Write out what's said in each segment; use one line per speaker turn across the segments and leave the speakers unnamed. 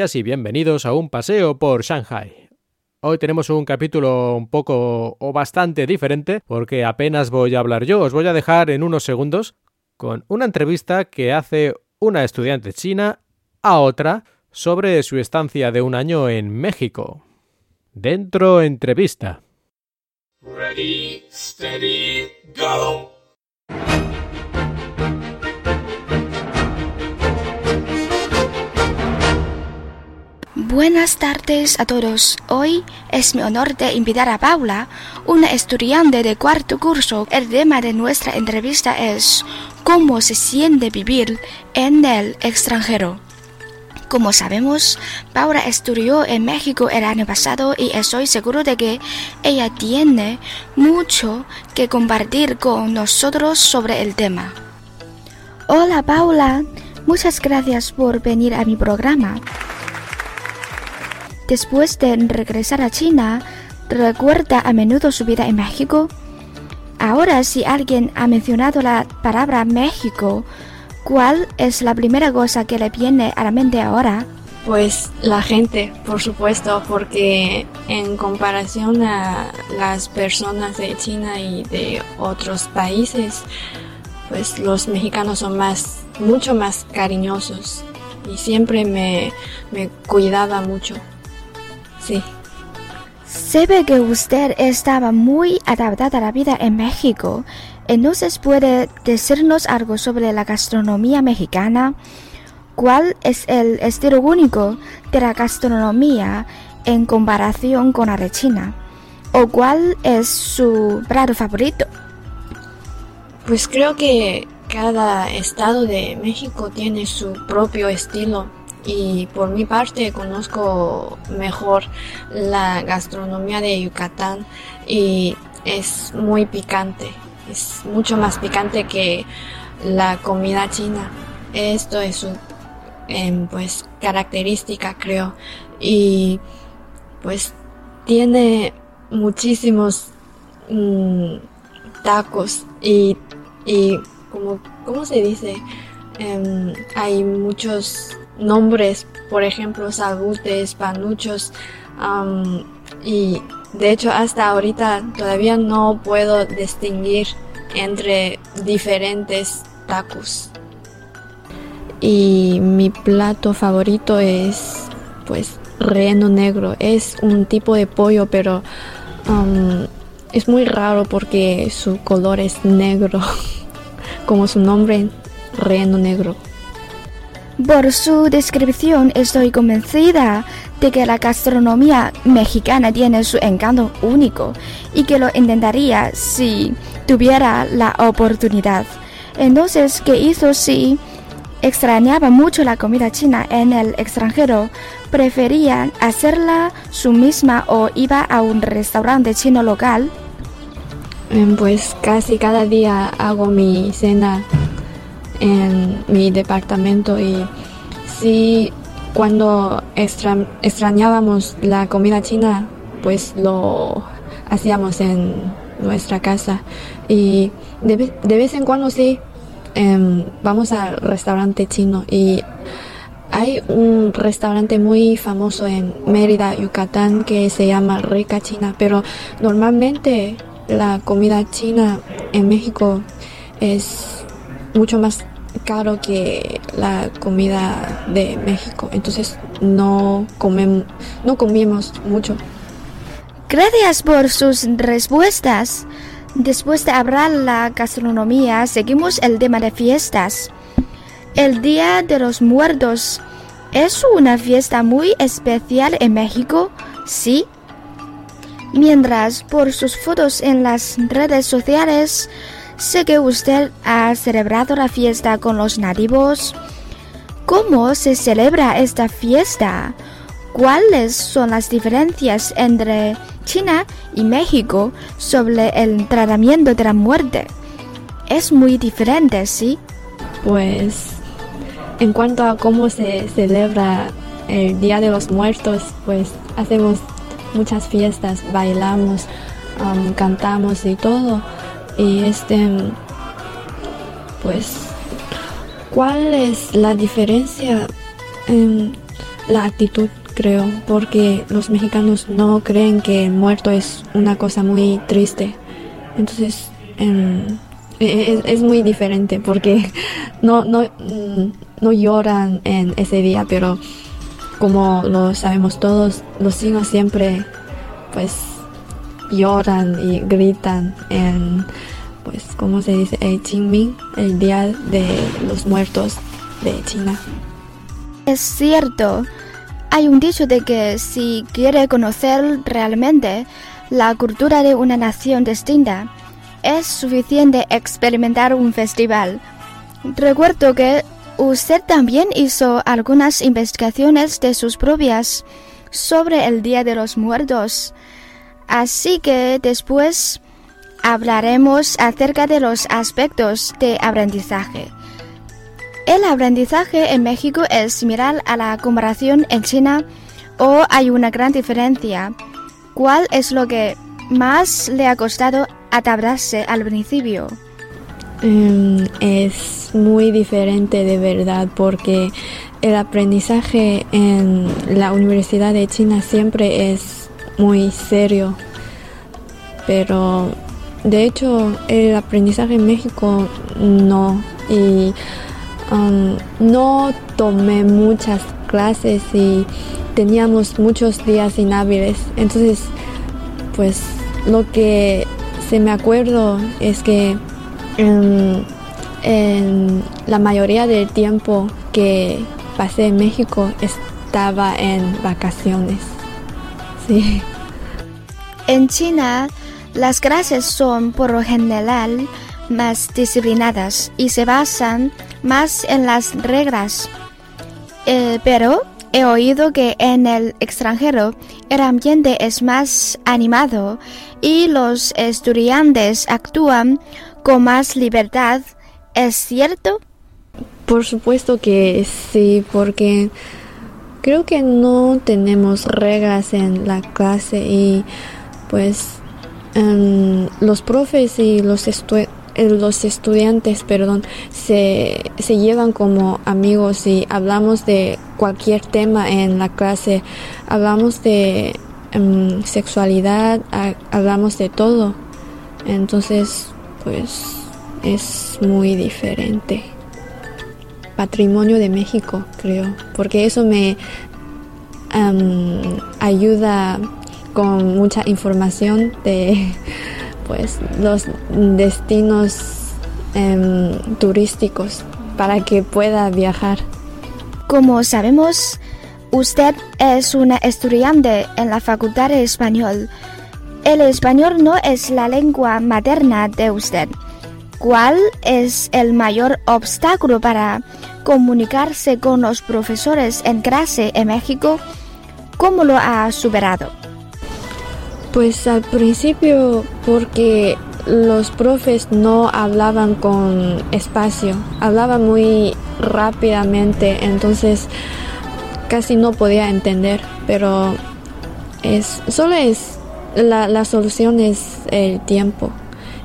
Y bienvenidos a un paseo por Shanghai. Hoy tenemos un capítulo un poco o bastante diferente porque apenas voy a hablar yo, os voy a dejar en unos segundos con una entrevista que hace una estudiante china a otra sobre su estancia de un año en México. Dentro entrevista. Ready, steady, go.
Buenas tardes a todos. Hoy es mi honor de invitar a Paula, una estudiante de cuarto curso. El tema de nuestra entrevista es cómo se siente vivir en el extranjero. Como sabemos, Paula estudió en México el año pasado y estoy seguro de que ella tiene mucho que compartir con nosotros sobre el tema. Hola Paula, muchas gracias por venir a mi programa. Después de regresar a China, recuerda a menudo su vida en México. Ahora, si alguien ha mencionado la palabra México, ¿cuál es la primera cosa que le viene a la mente ahora?
Pues la gente, por supuesto, porque en comparación a las personas de China y de otros países, pues los mexicanos son más, mucho más cariñosos y siempre me, me cuidaba mucho.
Se ve que usted estaba muy adaptada a la vida en México. Entonces, ¿puede decirnos algo sobre la gastronomía mexicana? ¿Cuál es el estilo único de la gastronomía en comparación con la de China? ¿O cuál es su plato favorito?
Pues creo que cada estado de México tiene su propio estilo y por mi parte conozco mejor la gastronomía de Yucatán y es muy picante, es mucho más picante que la comida china. Esto es su em, pues característica creo y pues tiene muchísimos mm, tacos y, y como ¿cómo se dice? Em, hay muchos nombres, por ejemplo, salbutes, panuchos, y de hecho hasta ahorita todavía no puedo distinguir entre diferentes tacos. Y mi plato favorito es pues reno negro. Es un tipo de pollo, pero es muy raro porque su color es negro, como su nombre, reno negro.
Por su descripción estoy convencida de que la gastronomía mexicana tiene su encanto único y que lo intentaría si tuviera la oportunidad. Entonces, ¿qué hizo si extrañaba mucho la comida china en el extranjero? ¿Prefería hacerla su misma o iba a un restaurante chino local?
Pues casi cada día hago mi cena en mi departamento y sí cuando extrañábamos la comida china pues lo hacíamos en nuestra casa. Y de, vez en cuando sí em, vamos al restaurante chino y hay un restaurante muy famoso en Mérida, Yucatán que se llama Rica China, pero normalmente la comida china en México es mucho más caro que la comida de México. Entonces no comemos, no mucho.
Gracias por sus respuestas. Después de hablar la gastronomía, seguimos el tema de fiestas. El Día de los Muertos es una fiesta muy especial en México, ¿sí? Mientras por sus fotos en las redes sociales Sé que usted ha celebrado la fiesta con los nativos. ¿Cómo se celebra esta fiesta? ¿Cuáles son las diferencias entre China y México sobre el tratamiento de la muerte? Es muy diferente, ¿sí?
Pues en cuanto a cómo se celebra el Día de los Muertos, pues hacemos muchas fiestas, bailamos, um, cantamos y todo. Y este, pues, ¿cuál es la diferencia? la actitud, creo, porque los mexicanos no creen que muerto es una cosa muy triste. Entonces, em, e, e, es, muy diferente porque no, no, mm, no lloran en ese día, pero como lo sabemos todos, los chinos siempre pues lloran y gritan en pues como se dice el Qingming, el día de los muertos de China.
Es cierto. Hay un dicho de que si quiere conocer realmente la cultura de una nación distinta, es suficiente experimentar un festival. Recuerdo que usted también hizo algunas investigaciones de sus propias sobre el Día de los Muertos. Así que después hablaremos acerca de los aspectos de aprendizaje. El aprendizaje en México es similar a la comparación en China o hay una gran diferencia. ¿Cuál es lo que más le ha costado adaptarse al principio?
Em, es muy diferente de verdad porque el aprendizaje en la Universidad de China siempre es muy serio, pero de hecho el aprendizaje en México no y um, no tomé muchas clases y teníamos muchos días inhábiles, entonces pues lo que se me acuerdo es que en, en la mayoría del tiempo que pasé en México estaba en vacaciones. Sí.
En China, las clases son por lo general más disciplinadas y se basan más en las reglas. Eh, pero he oído que en el extranjero el ambiente es más animado y los estudiantes actúan con más libertad. ¿Es cierto?
Por supuesto que sí, porque creo que no tenemos reglas en la clase y pues em, los profes y los, eh, los estudiantes perdón, se, se llevan como amigos y hablamos de cualquier tema en la clase, hablamos de em, sexualidad, hablamos de todo. Entonces, pues es muy diferente. Patrimonio de México, creo, porque eso me ayuda con mucha información de pues los destinos em, turísticos para que pueda viajar.
Como sabemos, usted es una estudiante en la Facultad de Español. El español no es la lengua materna de usted. ¿Cuál es el mayor obstáculo para comunicarse con los profesores en clase en México? ¿Cómo lo ha superado?
Pues al principio porque los profes no hablaban con espacio, hablaban muy rápidamente, entonces casi no podía entender, pero es solo es la, la solución es el tiempo.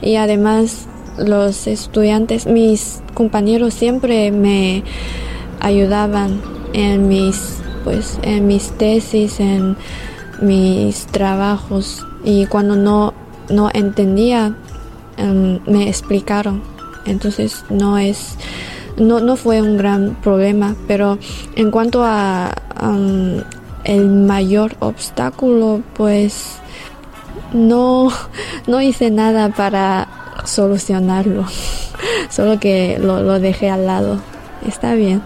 Y además los estudiantes, mis compañeros siempre me ayudaban en mis pues en mis tesis, en mis trabajos y cuando no, no entendía em, me explicaron. Entonces no es no, no fue un gran problema, pero en cuanto a em, el mayor obstáculo, pues no, no hice nada para solucionarlo, solo que lo, lo dejé al lado. Está bien.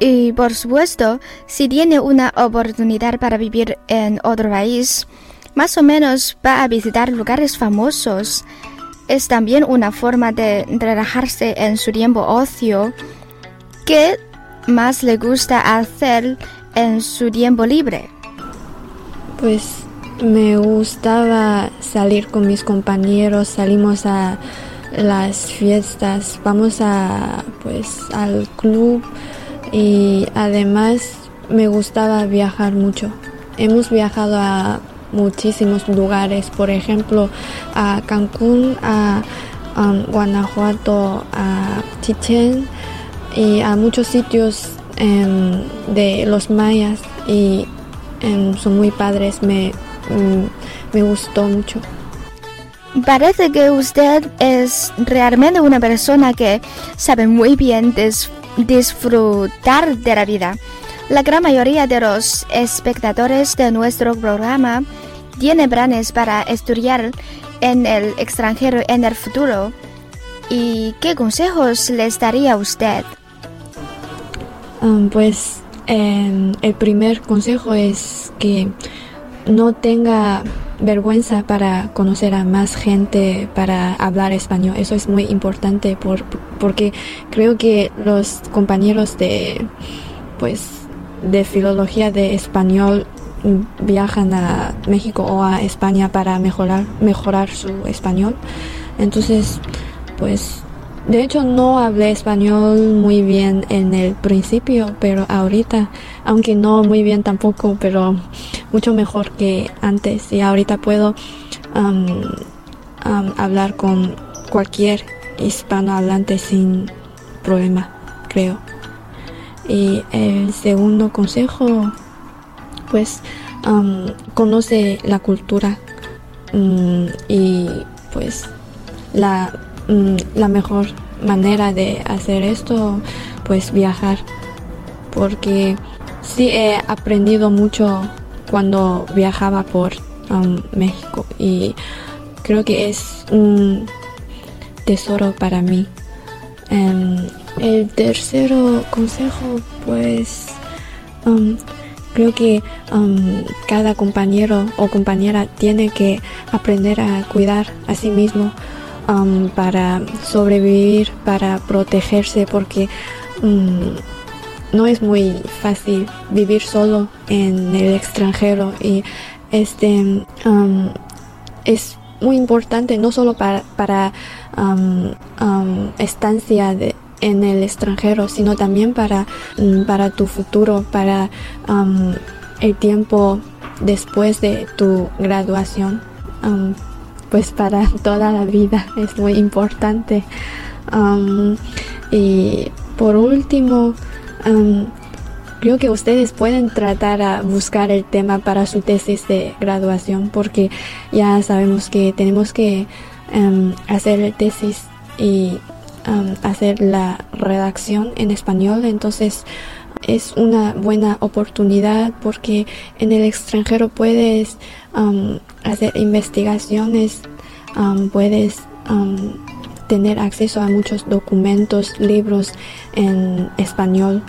Y por supuesto, si tiene una oportunidad para vivir en otro país, más o menos va a visitar lugares famosos. Es también una forma de relajarse en su tiempo ocio. ¿Qué más le gusta hacer en su tiempo libre?
Pues me gustaba salir con mis compañeros, salimos a las fiestas, vamos a pues al club y además me gustaba viajar mucho. Hemos viajado a muchísimos lugares, por ejemplo a Cancún, a, Guanajuato, a Chichen y a muchos sitios em, de los mayas y em, son muy padres, me, mm, me gustó mucho.
Parece que usted es realmente una persona que sabe muy bien disfrutar de la vida. La gran mayoría de los espectadores de nuestro programa tiene planes para estudiar en el extranjero en el futuro. ¿Y qué consejos les daría usted?
Um, pues em, el primer consejo es que no tenga vergüenza para conocer a más gente, para hablar español. Eso es muy importante por, porque creo que los compañeros de, pues, de filología de español viajan a México o a España para mejorar, mejorar su español. Entonces, pues, de hecho no hablé español muy bien en el principio, pero ahorita, aunque no muy bien tampoco, pero mucho mejor que antes. Y ahorita puedo hablar con cualquier hispanohablante sin problema, creo. Y el segundo consejo pues conoce la cultura mm, y pues la, la mejor manera de hacer esto pues viajar. Porque sí he aprendido mucho cuando viajaba por México. Y creo que es un tesoro para mí. Em, el tercero consejo pues Creo que um, cada compañero o compañera tiene que aprender a cuidar a sí mismo um, para sobrevivir, para protegerse, porque um, no es muy fácil vivir solo en el extranjero y este es muy importante no solo para, para estancia en el extranjero, sino también para, mm, para tu futuro, para el tiempo después de tu graduación, pues para toda la vida es muy importante. y por último, creo que ustedes pueden tratar a buscar el tema para su tesis de graduación porque ya sabemos que tenemos que hacer el tesis y hacer la redacción en español, entonces es una buena oportunidad porque en el extranjero puedes hacer investigaciones, puedes tener acceso a muchos documentos, libros en español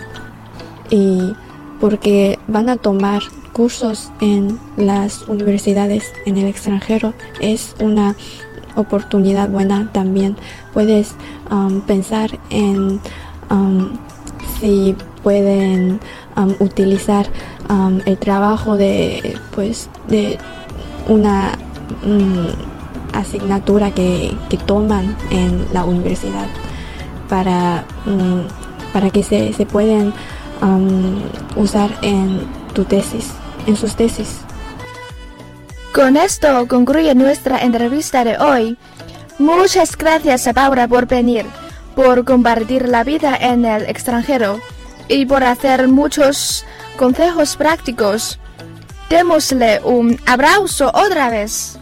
y porque van a tomar cursos en las universidades en el extranjero es una oportunidad buena también. Puedes um, pensar en um, si pueden um, utilizar el trabajo de pues de una mm, asignatura que, que, toman en la universidad para, mm, para que se, se pueden usar en tu tesis, en sus tesis.
Con esto concluye nuestra entrevista de hoy. Muchas gracias a Paula por venir, por compartir la vida en el extranjero y por hacer muchos consejos prácticos. Démosle un abrazo otra vez.